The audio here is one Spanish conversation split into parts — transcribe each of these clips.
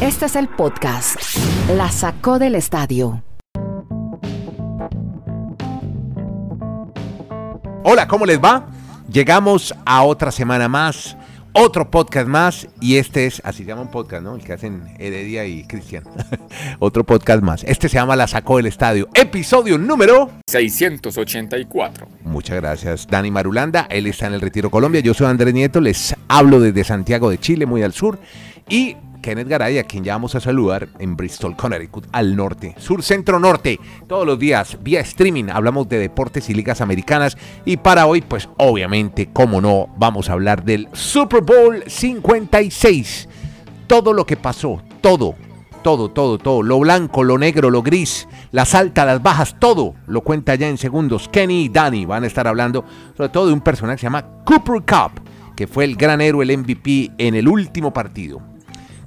Este es el podcast. La sacó del estadio. Hola, ¿cómo les va? Llegamos a otra semana más, otro podcast más, y este es, así se llama un podcast, ¿no? El que hacen Heredia y Cristian. otro podcast más. Este se llama La Sacó del Estadio, episodio número 684. Muchas gracias, Dani Marulanda. Él está en el Retiro Colombia. Yo soy Andrés Nieto, les hablo desde Santiago de Chile, muy al sur. Y Kenneth Garay, a quien ya vamos a saludar en Bristol, Connecticut, al norte, sur, centro, norte. Todos los días, vía streaming, hablamos de deportes y ligas americanas. Y para hoy, pues obviamente, como no, vamos a hablar del Super Bowl 56. Todo lo que pasó, todo, todo, todo, todo. Lo blanco, lo negro, lo gris, las altas, las bajas, todo lo cuenta ya en segundos. Kenny y Danny van a estar hablando sobre todo de un personaje que se llama Cooper Cup, que fue el gran héroe, el MVP en el último partido.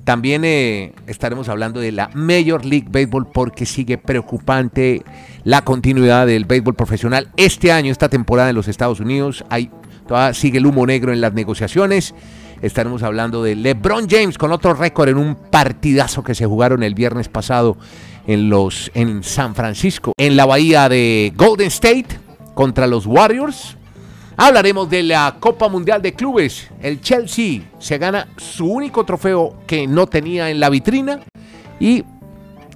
También eh, estaremos hablando de la Major League Baseball porque sigue preocupante la continuidad del béisbol profesional. Este año, esta temporada en los Estados Unidos, hay, todavía sigue el humo negro en las negociaciones. Estaremos hablando de LeBron James con otro récord en un partidazo que se jugaron el viernes pasado en, los, en San Francisco, en la bahía de Golden State contra los Warriors. Hablaremos de la Copa Mundial de Clubes. El Chelsea se gana su único trofeo que no tenía en la vitrina. Y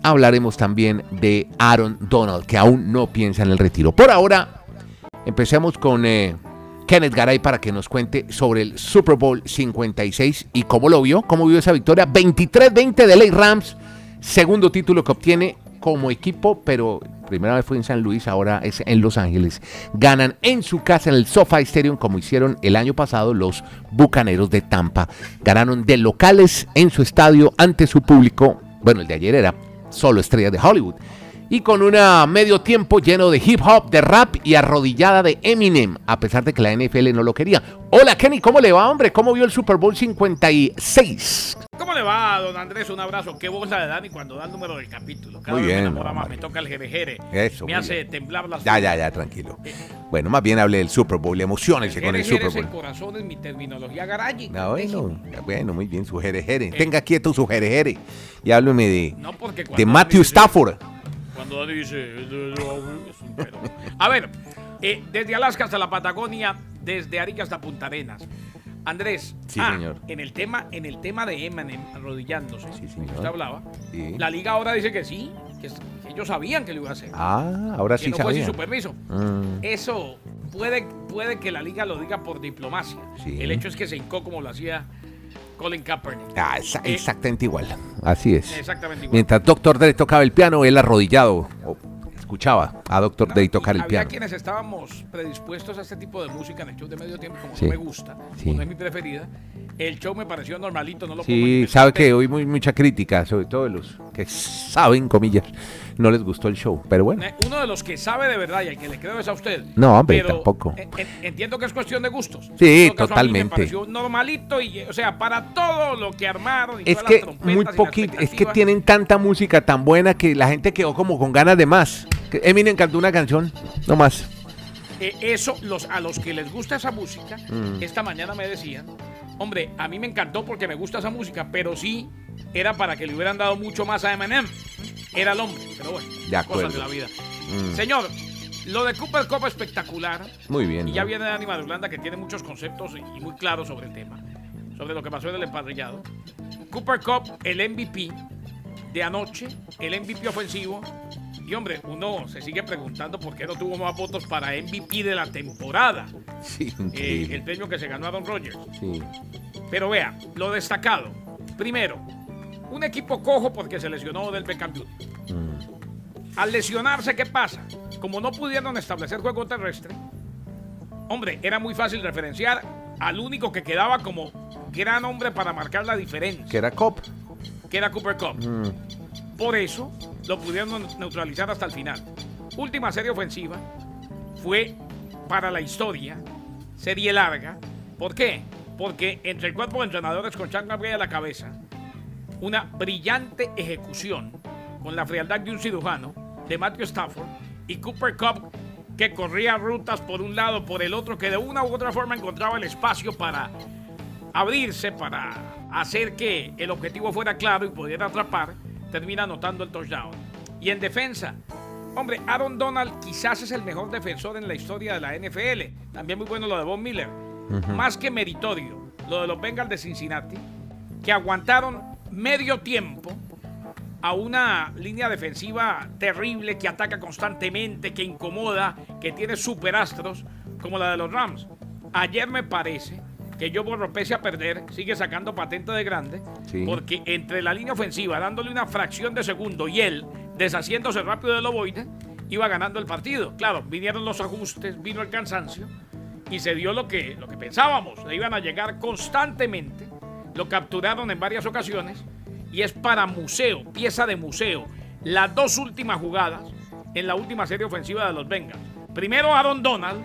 hablaremos también de Aaron Donald, que aún no piensa en el retiro. Por ahora, empecemos con eh, Kenneth Garay para que nos cuente sobre el Super Bowl 56 y cómo lo vio, cómo vio esa victoria. 23-20 de Ley Rams, segundo título que obtiene como equipo, pero primera vez fue en San Luis, ahora es en Los Ángeles. Ganan en su casa en el SoFi Stadium como hicieron el año pasado los Bucaneros de Tampa. Ganaron de locales en su estadio ante su público. Bueno, el de ayer era solo estrellas de Hollywood. Y con un medio tiempo lleno de hip hop, de rap y arrodillada de Eminem, a pesar de que la NFL no lo quería. Hola Kenny, ¿cómo le va, hombre? ¿Cómo vio el Super Bowl 56? ¿Cómo le va, don Andrés? Un abrazo. Qué la de Dani cuando da el número del capítulo. Cada Muy vez me bien, enamora no, más. Me toca el jerejere. Eso, Me hace bien. temblar las Ya, ya, ya, tranquilo. Bueno, más bien hable del Super Bowl, emociones con el Super es el Bowl. corazón en mi terminología garaji. No, bueno, bueno, muy bien, su jerejere. Tenga quieto su jerejere. Y hábleme de, No porque cuando de Matthew dice- Stafford. Cuando Dani dice... es. A ver, eh, desde Alaska hasta la Patagonia, desde Arica hasta Punta Arenas. Andrés, Sí, ah, señor. En el tema, en el tema de Eminem arrodillándose, Sí, señor. usted hablaba, Sí. la liga ahora dice que sí, que, que ellos sabían que lo iba a hacer. Ah, ahora que sí no fue sin su permiso. Mm. Eso puede, puede que la liga lo diga por diplomacia. Sí. El hecho es que se hincó como lo hacía Colin Kaepernick. Ah, Eh, exactamente igual. Así es. Exactamente igual. Mientras Dr. Dre tocaba el piano, él arrodillado. escuchaba a Dr. No, Dre y tocar el había piano. quienes estábamos predispuestos a este tipo de música en el show de medio tiempo, como Sí. no me gusta, Sí. no es mi preferida. El show me pareció normalito, no lo Sí, sabe que hoy muy mucha crítica, sobre todo de los que saben, comillas, no les gustó el show. Pero bueno, Uno de los que sabe de verdad y al que le creo es a usted. No, hombre, Pero, tampoco. eh, eh, entiendo que es cuestión de gustos. Sí, En caso, a mí totalmente. Me pareció normalito y, o sea, para todo lo que armaron. Y es que las muy poquito, es que tienen tanta música tan buena que la gente quedó como con ganas de más. Eminem cantó una canción, no más. Eh, eso, los, a los que les gusta esa música, Mm. esta mañana me decían, hombre, a mí me encantó porque me gusta esa música, pero sí era para que le hubieran dado mucho más a Eminem. Era el hombre, pero bueno, De cosas de la vida. Mm. Señor, lo de Cooper Cup espectacular. Muy bien. Y ya viene Dani Madulanda que tiene muchos conceptos y y muy claros sobre el tema, sobre lo que pasó en el emparrillado. Cooper Cup, el MVP de anoche, el MVP ofensivo. Y hombre, uno se sigue preguntando por qué no tuvo más votos para MVP de la temporada. Sí, Eh, el premio que se ganó Aaron Rodgers. Sí. Pero vea, lo destacado. Primero, un equipo cojo porque se lesionó del Beckham. Mm. Al lesionarse, ¿qué pasa? Como no pudieron establecer juego terrestre, hombre, era muy fácil referenciar al único que quedaba como gran hombre para marcar la diferencia, Que era cop. que era Cooper Cup. Mm. Por eso lo pudieron neutralizar hasta el final. Última serie ofensiva fue para la historia, serie larga. ¿Por qué? Porque entre el cuerpo de entrenadores con Chan Gabriel a la cabeza, una brillante ejecución con la frialdad de un cirujano de Matthew Stafford y Cooper Cup que corría rutas por un lado, por el otro, que de una u otra forma encontraba el espacio para abrirse, para hacer que el objetivo fuera claro y pudiera atrapar, termina anotando el touchdown. Y en defensa, hombre, Aaron Donald quizás es el mejor defensor en la historia de la NFL. También muy bueno lo de Von Miller. Más que meritorio, lo de los Bengals de Cincinnati, que aguantaron medio tiempo a una línea defensiva terrible que ataca constantemente, que incomoda, que tiene superastros como la de los Rams. Ayer me parece que yo Borro, pese a perder, sigue sacando patente de grande, porque entre la línea ofensiva, dándole una fracción de segundo y él deshaciéndose rápido del ovoide, iba ganando el partido. Claro, vinieron los ajustes, vino el cansancio y se dio lo que, lo que pensábamos. Le iban a llegar constantemente. Lo capturaron en varias ocasiones y es para museo, pieza de museo. Las dos últimas jugadas en la última serie ofensiva de los Bengals. Primero Aaron Donald,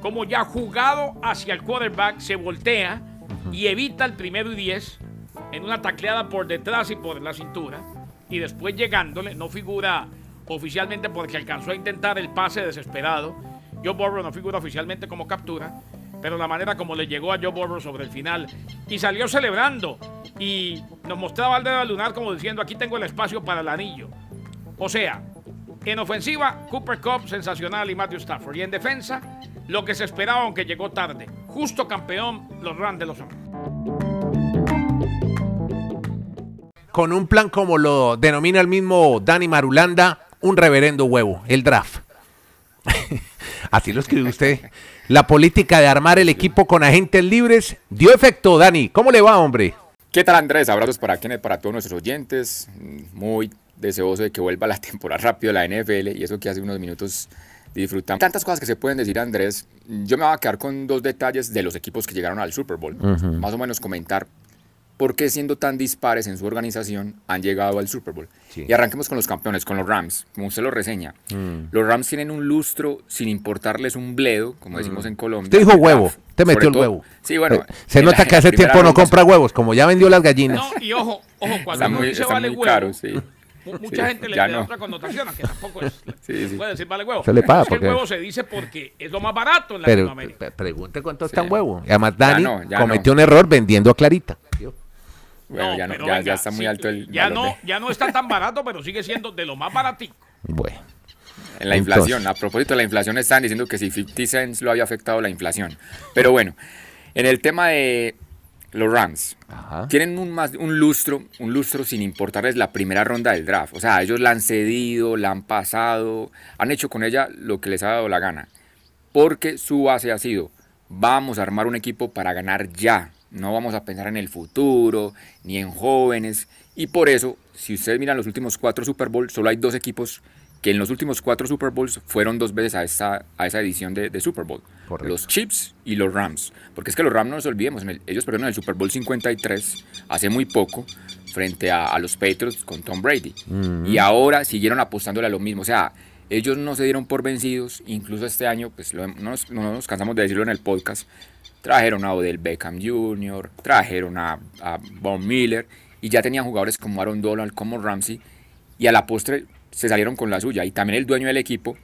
como ya jugado hacia el quarterback, se voltea y evita el primero y diez en una tacleada por detrás y por la cintura. Y después llegándole, no figura oficialmente porque alcanzó a intentar el pase desesperado. Joe Burrow no figura oficialmente como captura, pero la manera como le llegó a Joe Burrow sobre el final y salió celebrando y nos mostraba al dedo lunar como diciendo aquí tengo el espacio para el anillo. O sea, en ofensiva, Cooper Cup sensacional y Matthew Stafford. Y en defensa, lo que se esperaba aunque llegó tarde. Justo campeón, los Rams de los Rams. Con un plan como lo denomina el mismo Dani Marulanda, un reverendo huevo, el draft. Así lo escribe usted. La política de armar el equipo con agentes libres dio efecto, Dani. ¿Cómo le va, hombre? ¿Qué tal, Andrés? Abrazos para Kenneth, para todos nuestros oyentes. Muy deseoso de que vuelva la temporada rápido la NFL y eso que hace unos minutos disfrutamos. Tantas cosas que se pueden decir, Andrés. Yo me voy a quedar con dos detalles de los equipos que llegaron al Super Bowl. Más o menos comentar por qué siendo tan dispares en su organización han llegado al Super Bowl. Y arranquemos con los campeones, con los Rams, como usted lo reseña. Mm. Los Rams tienen un lustro sin importarles un bledo, como mm. decimos en Colombia. Te dijo huevo, te metió el huevo. Sí, bueno. Eh, se nota que hace tiempo no compra huevos, como ya vendió las gallinas. No, y ojo, ojo, cuando está muy, vale huevo, caro, sí. Mucha gente le da otra connotación, que tampoco es, sí, puede decir vale huevo. Se le paga. Es que el huevo se dice porque es lo más barato en Latinoamérica. Pero pregunte cuánto está un huevo. Y además Dani cometió un error vendiendo a Clarita. Bueno, ya, no, ya, está muy alto el. Ya no, ya no está tan barato, pero sigue siendo de lo más baratito. Bueno. En la inflación, a propósito de la inflación, están diciendo que si 50 cents lo había afectado la inflación. Pero bueno, en el tema de los Rams, tienen un, más, un lustro, un lustro sin importarles la primera ronda del draft. O sea, ellos la han cedido, la han pasado, han hecho con ella lo que les ha dado la gana. Porque su base ha sido, vamos a armar un equipo para ganar ya. No vamos a pensar en el futuro, ni en jóvenes. Y por eso, si ustedes miran los últimos cuatro Super Bowls, solo hay dos equipos que en los últimos cuatro Super Bowls fueron dos veces a esa, a esa edición de, Super Bowl. Los Chiefs y los Rams. Porque es que los Rams no nos olvidemos, ellos perdieron el Super Bowl 53 hace muy poco frente a, los Patriots con Tom Brady. Y ahora siguieron apostándole a lo mismo. O sea, ellos no se dieron por vencidos. Incluso este año, pues no nos cansamos de decirlo en el podcast, Trajeron a Odell Beckham Jr., trajeron a, a Von Miller y ya tenían jugadores como Aaron Donald, como Ramsey y a la postre se salieron con la suya. Y también el dueño del equipo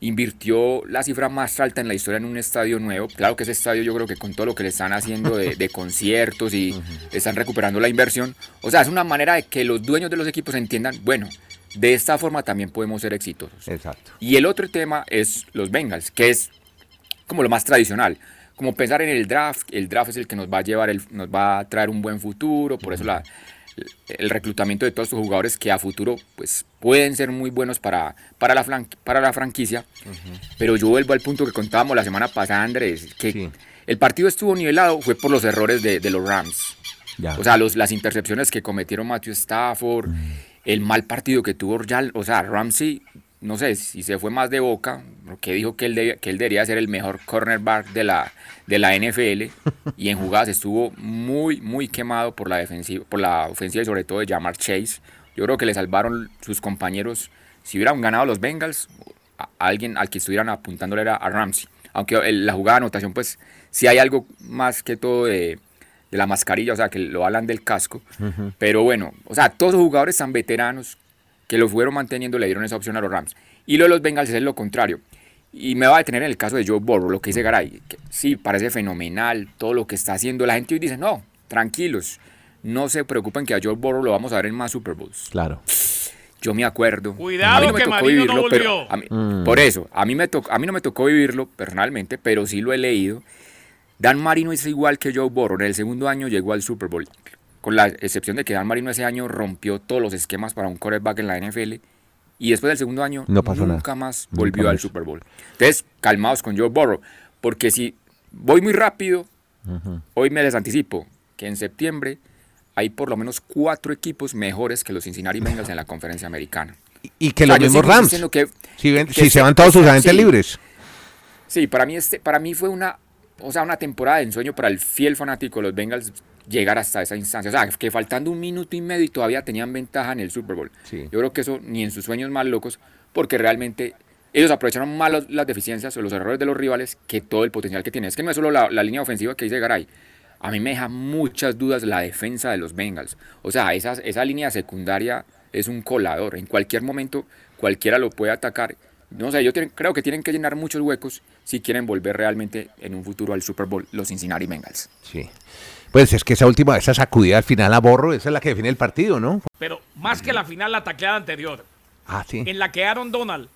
invirtió la cifra más alta en la historia en un estadio nuevo. Claro que ese estadio yo creo que con todo lo que le están haciendo de, conciertos y están recuperando la inversión. O sea, es una manera de que los dueños de los equipos entiendan, bueno, de esta forma también podemos ser exitosos. Exacto. Y el otro tema es los Bengals, que es como lo más tradicional como pensar en el draft, el draft es el que nos va a llevar, el, nos va a traer un buen futuro, por eso la, el reclutamiento de todos estos jugadores que a futuro pues pueden ser muy buenos para, para, la, para la franquicia, pero yo vuelvo al punto que contábamos la semana pasada, Andrés, que el partido estuvo nivelado fue por los errores de, los Rams. O sea, los, las intercepciones que cometieron Matthew Stafford, el mal partido que tuvo, ya, o sea, Ramsey no sé si se fue más de boca, porque dijo que él, que él debería ser el mejor cornerback de la, de la NFL y en jugadas estuvo muy, muy quemado por la, defensiva, por la ofensiva y sobre todo de Jamar Chase. Yo creo que le salvaron sus compañeros. Si hubieran ganado los Bengals, a alguien al que estuvieran apuntándole era a Ramsey. Aunque la jugada de anotación, pues si hay algo más que todo de, la mascarilla, o sea, que lo hablan del casco. Pero bueno, o sea, todos los jugadores tan veteranos que lo fueron manteniendo le dieron esa opción a los Rams. Y lo de los Bengals es lo contrario. y me va a detener en el caso de Joe Burrow, lo que dice Garay. Que sí, parece fenomenal todo lo que está haciendo. La gente hoy dice, no, tranquilos, no se preocupen que a Joe Burrow lo vamos a ver en más Super Bowls. Claro. Yo me acuerdo. Cuidado a mí no me tocó vivirlo, pero mm. por eso, a mí, me a mí no me tocó vivirlo personalmente, pero sí lo he leído. Dan Marino es igual que Joe Burrow. En el segundo año llegó al Super Bowl. Con la excepción de que Dan Marino ese año rompió todos los esquemas para un quarterback en la NFL. Y después del segundo año no pasó nunca más volvió al Super Bowl. Entonces, calmados con Joe Burrow. Porque si voy muy rápido, hoy me desanticipo que en septiembre hay por lo menos cuatro equipos mejores que los Cincinnati Bengals en la conferencia americana. Y, que los mismos Rams. si, se van todos sus agentes libres. Sí, para mí, este, para mí fue una, o sea, una temporada de ensueño para el fiel fanático de los Bengals llegar hasta esa instancia. O sea, que faltando un minuto y medio y todavía tenían ventaja en el Super Bowl. Yo creo que eso ni en sus sueños más locos, porque realmente ellos aprovecharon más las deficiencias o los errores de los rivales que todo el potencial que tienen. Es que no es solo la, la línea ofensiva que dice Garay a mí me deja muchas dudas la defensa de los Bengals. O sea, esa, esa línea secundaria es un colador. En cualquier momento cualquiera lo puede atacar. No sé, yo creo que tienen que llenar muchos huecos si quieren volver realmente en un futuro al Super Bowl los Cincinnati Bengals. Sí. Pues es que esa última, esa sacudida al final a Borro, esa es la que define el partido, ¿no? Pero más que la final, la tacleada anterior. Ah, sí. En la que Aaron Donald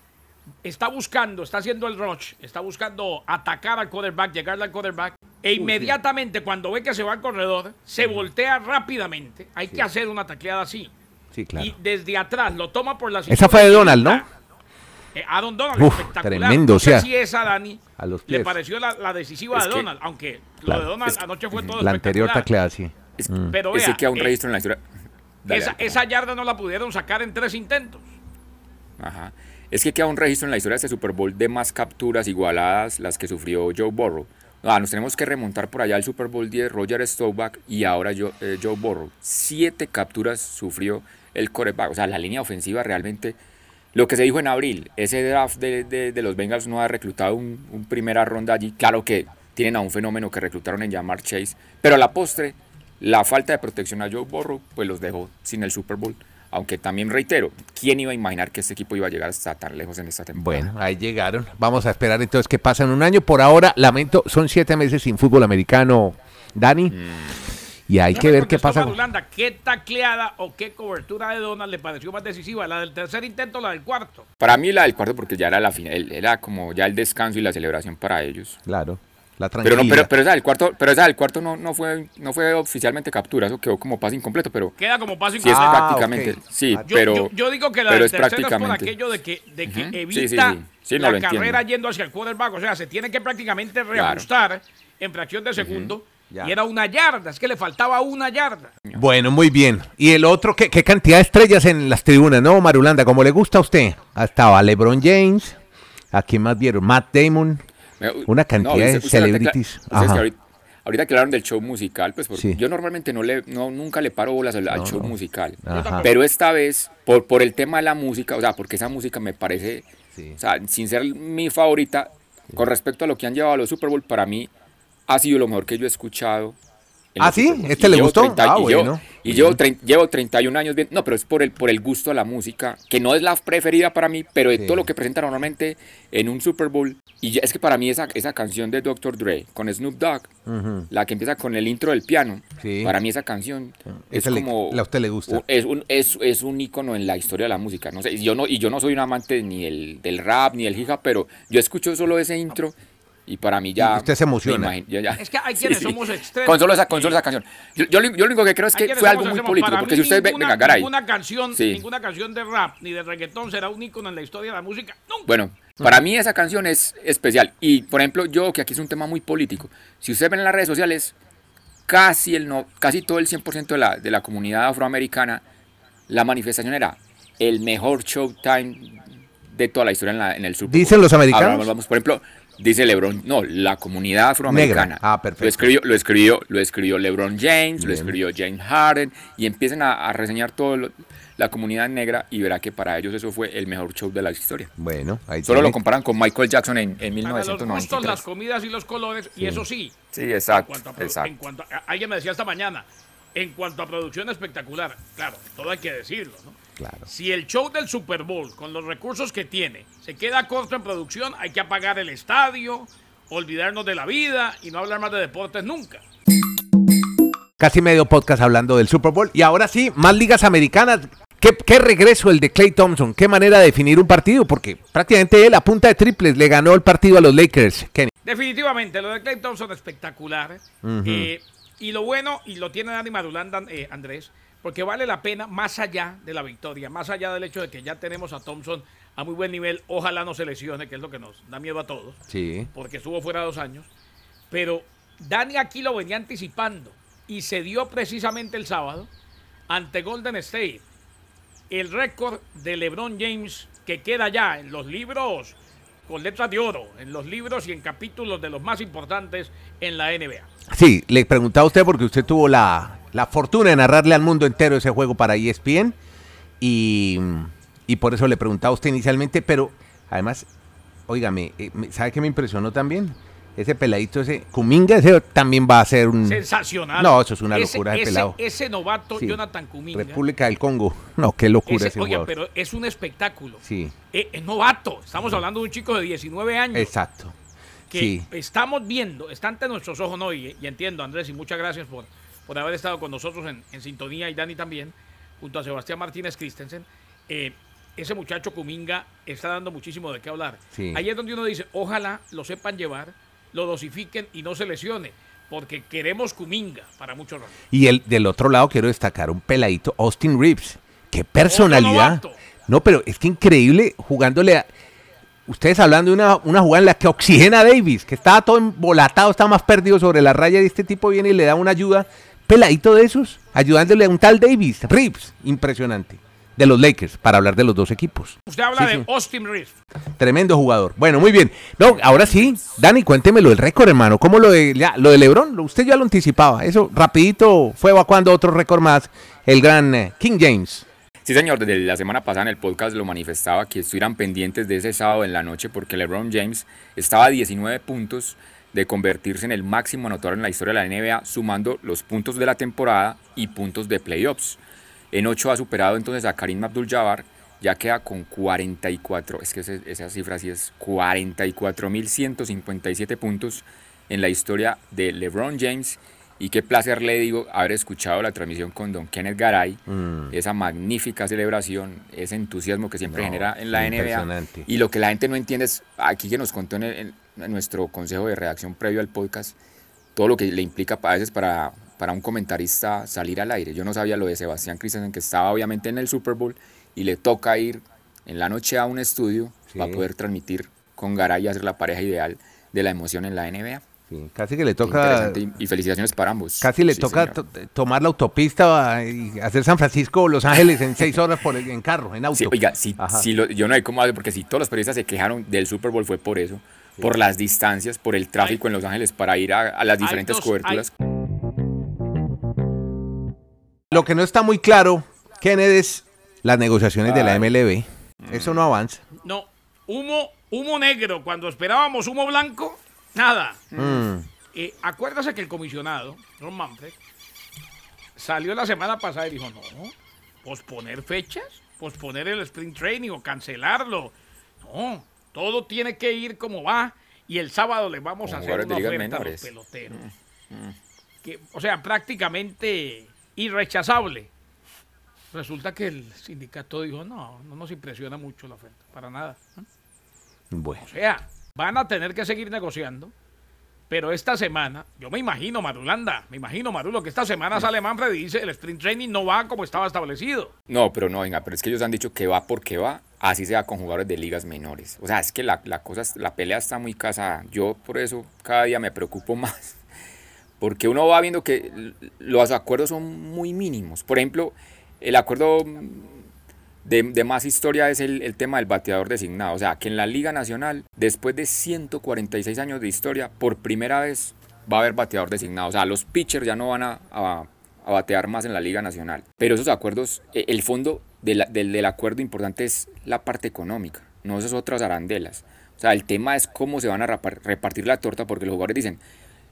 está buscando, está haciendo el rush, está buscando atacar al quarterback, llegarle al quarterback e inmediatamente cuando ve que se va al corredor, se voltea rápidamente. Hay que hacer una tacleada así. Sí, claro. Y desde atrás lo toma por la Esa fue de Donald, ¿no? Eh, a Don Donald, espectacular. Tremendo, no sé si esa, Dani, le pareció la, decisiva de Donald, aunque lo de Donald anoche fue todo La anterior tacleada, sí. Mm. Pero vea, que un eh, registro en la historia. esa, esa yarda no la pudieron sacar en tres intentos. Ajá. Es que queda un registro en la historia de este Super Bowl de más capturas igualadas las que sufrió Joe Burrow. Ah, nos tenemos que remontar por allá al Super Bowl 10, Roger Staubach y ahora Joe, eh, Joe Burrow. Siete capturas sufrió el coreback. O sea, la línea ofensiva realmente. Lo que se dijo en abril, ese draft de, los Bengals no ha reclutado un, primera ronda allí. Claro que tienen a un fenómeno que reclutaron en Jamar Chase, pero a la postre, la falta de protección a Joe Burrow, pues los dejó sin el Super Bowl. Aunque también reitero, ¿quién iba a imaginar que este equipo iba a llegar hasta tan lejos en esta temporada? Bueno, ahí llegaron. Vamos a esperar entonces qué pasa en un año. Por ahora, lamento, son siete meses sin fútbol americano, Dani. Mm. Y hay que ver qué pasa. ¿Qué tacleada o qué cobertura de Donald le pareció más decisiva? ¿La del tercer intento o la del cuarto? Para mí la del cuarto porque ya era la final, era como ya el descanso y la celebración para ellos. Claro. Pero, no, pero, pero esa del cuarto, pero esa del cuarto no, no, fue, no fue oficialmente captura, eso quedó como pase incompleto, pero. Queda como pase incompleto. Sí, es prácticamente. Sí, ah, pero. Yo, digo que la del tercero es por aquello de que, de que evita la carrera yendo hacia el quarterback. O sea, se tiene que prácticamente reajustar en fracción de segundo. Y era una yarda, es que le faltaba una yarda. Bueno, muy bien. Y el otro, ¿qué, qué cantidad de estrellas en las tribunas, no, Marulanda? Como le gusta a usted. Estaba LeBron James. ¿A quién más vieron? Matt Damon. Una cantidad de celebrities. ahorita, que hablaron del show musical, pues yo normalmente no le, no, nunca le paro bolas al, show musical. Pero esta vez, por, por el tema de la música, o sea, porque esa música me parece, o sea, sin ser mi favorita, con respecto a lo que han llevado a los Super Bowl, para mí ha sido lo mejor que yo he escuchado ¿Ah, sí? ¿Este le gustó? ah, y bueno. y llevo, llevo 31 años no, pero es por el, por el gusto a la música, que no es la preferida para mí, pero de todo lo que presenta normalmente en un Super Bowl. Y es que para mí esa, esa canción de Dr. Dre con Snoop Dogg, la que empieza con el intro del piano, para mí esa canción es como... a usted le gusta. Es un, es, es un ícono en la historia de la música. No sé, yo no, y yo no soy un amante ni el, del rap ni el hip hop, pero yo escucho solo ese intro y para mí ya. usted se emociona. Es que hay quienes somos extremos. Con solo esa, con solo esa canción. Yo, yo, lo único que creo es que fue algo muy político. Porque si usted ve. Venga, garay. Ninguna canción, ninguna canción de rap ni de reggaetón será un ícono en la historia de la música. Bueno, para mí esa canción es especial. Y por ejemplo, yo, que aquí es un tema muy político. Si usted ve en las redes sociales, casi, el no, casi todo el 100% de la, de la comunidad afroamericana, la manifestación era el mejor showtime de toda la historia en, la, en el Super ¿Dicen los americanos? vamos, por ejemplo, Dice LeBron, no, la comunidad afroamericana. Ah, perfecto. Lo escribió, lo escribió, lo escribió LeBron James, lo escribió James Harden y empiezan a, reseñar todo la comunidad negra y verá que para ellos eso fue el mejor show de la historia. Bueno, ahí Solo lo comparan con Michael Jackson en, en 1993. las comidas y los colores y eso sí. Sí, exacto. alguien me decía esta mañana, en cuanto a producción espectacular. Claro, todo hay que decirlo, ¿no? Claro. Si el show del Super Bowl, con los recursos que tiene, se queda corto en producción, hay que apagar el estadio, olvidarnos de la vida y no hablar más de deportes nunca. Casi medio podcast hablando del Super Bowl. Y ahora sí, más ligas americanas. ¿Qué, regreso el de Clay Thompson? ¿Qué manera de definir un partido? Porque prácticamente él a punta de triples le ganó el partido a los Lakers. Kenny. Definitivamente, lo de Clay Thompson espectacular. Eh, y lo bueno, y lo tiene Dani Marulanda, eh, Andrés, porque vale la pena más allá de la victoria, más allá del hecho de que ya tenemos a Thompson a muy buen nivel, ojalá no se lesione, que es lo que nos da miedo a todos, sí. porque estuvo fuera dos años, pero Dani aquí lo venía anticipando y se dio precisamente el sábado ante Golden State el récord de LeBron James que queda ya en los libros con letras de oro, en los libros y en capítulos de los más importantes en la NBA. Sí, le preguntaba a usted porque usted tuvo la, fortuna de narrarle al mundo entero ese juego para ESPN y, y por eso le preguntaba a usted inicialmente, pero además, óigame, eh, ¿sabe qué me impresionó también? ese peladito, ese Kuminga, ese también va a ser un... Sensacional. No, eso es una locura ese, de pelado. Ese novato, Jonathan Kuminga. República del Congo. No, qué locura ese, Oye, pero es un espectáculo. Sí. Eh, es, novato. Estamos hablando de un chico de 19 años. Exacto. Que estamos viendo, está ante nuestros ojos, ¿no? Y, entiendo, Andrés, y muchas gracias por, por haber estado con nosotros en, sintonía, y Dani también, junto a Sebastián Martínez Christensen. Eh, ese muchacho Kuminga está dando muchísimo de qué hablar. Ahí es donde uno dice, ojalá lo sepan llevar lo dosifiquen y no se lesione, porque queremos Cuminga para muchos ratos. Y el, del otro lado quiero destacar un peladito, Austin Reeves. Qué personalidad. No, pero es que increíble jugándole a... Ustedes hablando de una, una jugada en la que oxigena a Davis, que estaba todo embolatado, estaba más perdido sobre la raya y este tipo viene y le da una ayuda. Peladito de esos, ayudándole a un tal Davis. Reeves, impresionante de los Lakers para hablar de los dos equipos. Usted habla de Austin Reeves. Tremendo jugador. Bueno, muy bien. No, ahora sí, Dani, cuéntemelo el récord, hermano. ¿Cómo lo de ya, lo de LeBron? Usted ya lo anticipaba. Eso rapidito fue evacuando otro récord más, el gran eh, King James. Sí, señor, desde la semana pasada en el podcast lo manifestaba que estuvieran pendientes de ese sábado en la noche porque LeBron James estaba a 19 puntos de convertirse en el máximo anotador en la historia de la NBA, sumando los puntos de la temporada y puntos de playoffs. En 8 ha superado entonces a Karim Abdul-Jabbar, ya queda con 44, es que esa cifra sí es 44.157 puntos en la historia de LeBron James. Y qué placer le digo haber escuchado la transmisión con Don Kenneth Garay, mm. esa magnífica celebración, ese entusiasmo que siempre genera en la NBA. Y lo que la gente no entiende es, aquí que nos contó en, nuestro consejo de redacción previo al podcast, todo lo que le implica a veces para para un comentarista salir al aire. Yo no sabía lo de Sebastián Christensen, que estaba obviamente en el Super Bowl y le toca ir en la noche a un estudio para poder transmitir con Garay y hacer la pareja ideal de la emoción en la NBA. casi que le toca. Y felicitaciones para ambos. Casi le toca tomar la autopista y hacer San Francisco o Los Ángeles en seis horas por en carro, en auto. oiga, si, yo no hay cómo hacer, porque si todos los periodistas se quejaron del Super Bowl fue por eso, por las distancias, por el tráfico en Los Ángeles para ir a, las diferentes coberturas. Lo que no está muy claro, Kenneth, es las negociaciones de la MLB. Eso no avanza. No, humo, humo negro. Cuando esperábamos humo blanco, nada. Mm. Eh, acuérdase que el comisionado, Ron Manfred, salió la semana pasada y dijo, no, posponer fechas, posponer el sprint training o cancelarlo. No, todo tiene que ir como va y el sábado le vamos a hacer una oferta a los peloteros. Mm, mm. Que, o sea, prácticamente irrechazable. Resulta que el sindicato dijo, no, no nos impresiona mucho la oferta, para nada. Bueno. O sea, van a tener que seguir negociando, pero esta semana, yo me imagino, Marulanda, me imagino, Marulo, que esta semana sale Manfred y dice, el sprint training no va como estaba establecido. No, pero no, venga, pero es que ellos han dicho que va porque va, así sea con jugadores de ligas menores. O sea, es que la, la cosa, la pelea está muy casada. Yo por eso cada día me preocupo más porque uno va viendo que los acuerdos son muy mínimos. Por ejemplo, el acuerdo de, más historia es el, tema del bateador designado. O sea, que en la Liga Nacional, después de 146 años de historia, por primera vez va a haber bateador designado. O sea, los pitchers ya no van a, batear más en la Liga Nacional. Pero esos acuerdos, e, el fondo del, del acuerdo importante es la parte económica, no esas otras arandelas. O sea, el tema es cómo se van a repartir la torta porque los jugadores dicen,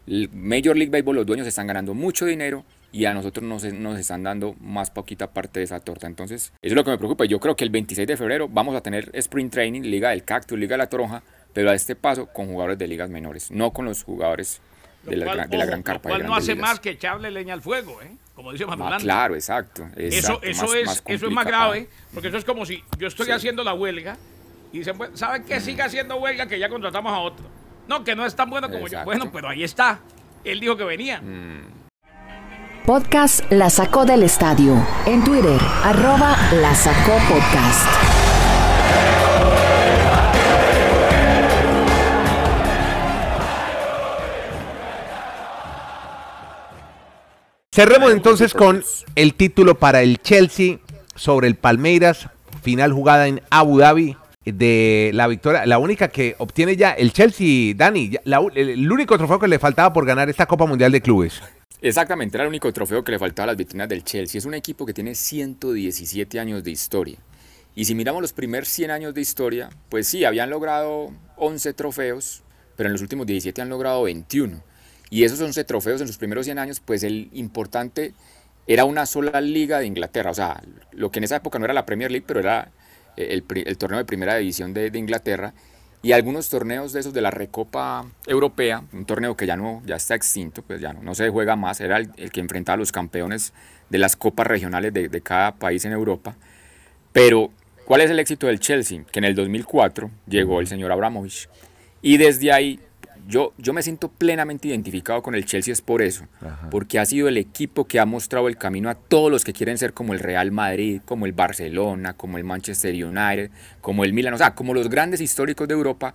Major League Baseball, los dueños están ganando mucho dinero y a nosotros nos, nos están dando más poquita parte de esa torta. Entonces, eso es lo que me preocupa. Yo creo que el 26 de febrero vamos a tener Sprint Training, Liga del Cactus, Liga de la Toronja, pero a este paso con jugadores de ligas menores, no con los jugadores de la, de la, gran carpa. Lo cual no hace más que echarle leña al fuego, ¿eh? Como dice Manuel. Claro, exacto. eso, eso, es, eso es más grave, porque eso es como si yo estoy haciendo la huelga y dicen, pues, ¿saben qué? Sigue haciendo huelga que ya contratamos a otro. No, que no es tan bueno como yo. Bueno, pero ahí está. Él dijo que venía. Mm. Podcast La Sacó del Estadio. En Twitter, arroba La Sacó Podcast. Cerremos entonces con el título para el Chelsea sobre el Palmeiras, final jugada en Abu Dhabi de la victoria, la única que obtiene ya el Chelsea, Dani, el, único trofeo que le faltaba por ganar esta Copa Mundial de Clubes. Exactamente, era el único trofeo que le faltaba a las vitrinas del Chelsea. Es un equipo que tiene 117 años de historia. Y si miramos los primeros 100 años de historia, pues sí, habían logrado 11 trofeos, pero en los últimos 17 han logrado 21. Y esos 11 trofeos en sus primeros 100 años, pues el importante era una sola liga de Inglaterra. O sea, lo que en esa época no era la Premier League, pero era el, torneo de primera división de, Inglaterra. Y algunos torneos de esos de la Recopa Europea, un torneo que ya no ya está extinto, pues ya no, no se juega más, era el, que enfrentaba a los campeones de las copas regionales de, de cada país en Europa. Pero, ¿cuál es el éxito del Chelsea? Que en el 2004 llegó el señor Abramovich. Y desde ahí yo, yo me siento plenamente identificado con el Chelsea es por eso, porque ha sido el equipo que ha mostrado el camino a todos los que quieren ser como el Real Madrid, como el Barcelona, como el Manchester United, como el Milan, o sea, como los grandes históricos de Europa.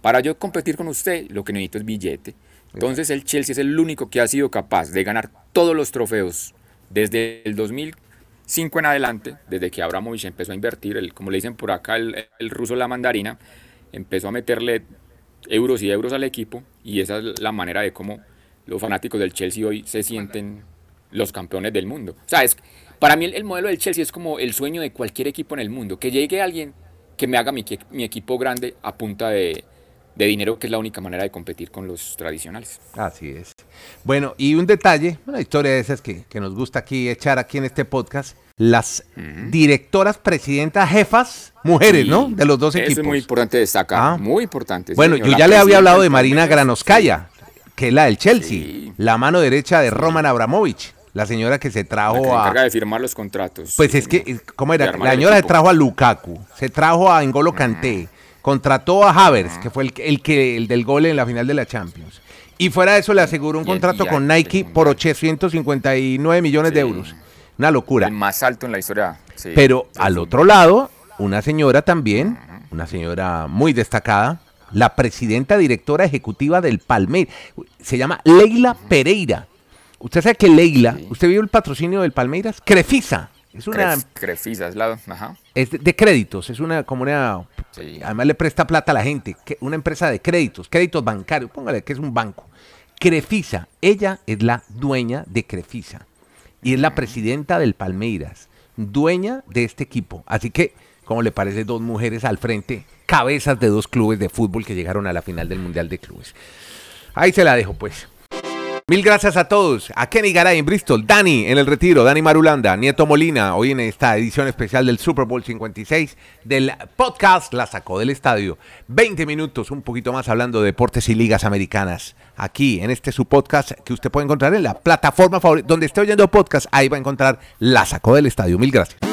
Para yo competir con usted, lo que necesito es billete. Entonces el Chelsea es el único que ha sido capaz de ganar todos los trofeos desde el 2005 en adelante, desde que Abramovich empezó a invertir, el, como le dicen por acá el, el ruso la mandarina, empezó a meterle euros y euros al equipo y esa es la manera de cómo los fanáticos del Chelsea hoy se sienten los campeones del mundo. O sea, es, para mí el, modelo del Chelsea es como el sueño de cualquier equipo en el mundo, que llegue alguien que me haga mi, mi equipo grande a punta de, de dinero, que es la única manera de competir con los tradicionales. Así es. Bueno, y un detalle, una historia de esas que, que nos gusta aquí echar aquí en este podcast, las directoras, presidentas, jefas, mujeres, ¿no? De los dos equipos. es muy importante destacar, ah. muy importante. Bueno, yo ya le había hablado de Marina Granoskaya, que es la del Chelsea, la mano derecha de Roman Abramovich. La señora que se trajo la que a. encarga de firmar los contratos. Pues es que, ¿cómo era? La señora se trajo a Lukaku, se trajo a Engolo Kanté, contrató a Havers, que fue el, el, que, el del gol en la final de la Champions. Y fuera de eso le aseguró un contrato con Nike por 859 millones de euros. Una locura. El más alto en la historia. Pero al otro lado, una señora también, una señora muy destacada, la presidenta directora ejecutiva del Palmeiras, se llama Leila Pereira. Usted sabe que Leila, ¿usted vio el patrocinio del Palmeiras? Crefisa. Es una Crefisa, es la, ajá. Es de, créditos, es una como una además le presta plata a la gente, una empresa de créditos, créditos bancarios, póngale que es un banco. Crefisa, ella es la dueña de Crefisa y es la presidenta del Palmeiras, dueña de este equipo. Así que, ¿cómo le parece dos mujeres al frente, cabezas de dos clubes de fútbol que llegaron a la final del Mundial de Clubes? Ahí se la dejo pues. Mil gracias a todos. A Kenny Garay en Bristol, Dani en el retiro, Dani Marulanda, Nieto Molina, hoy en esta edición especial del Super Bowl 56 del podcast La Sacó del Estadio. 20 minutos, un poquito más hablando de deportes y ligas americanas. Aquí en este su podcast que usted puede encontrar en la plataforma favorita donde esté oyendo podcast, ahí va a encontrar La Sacó del Estadio. Mil gracias.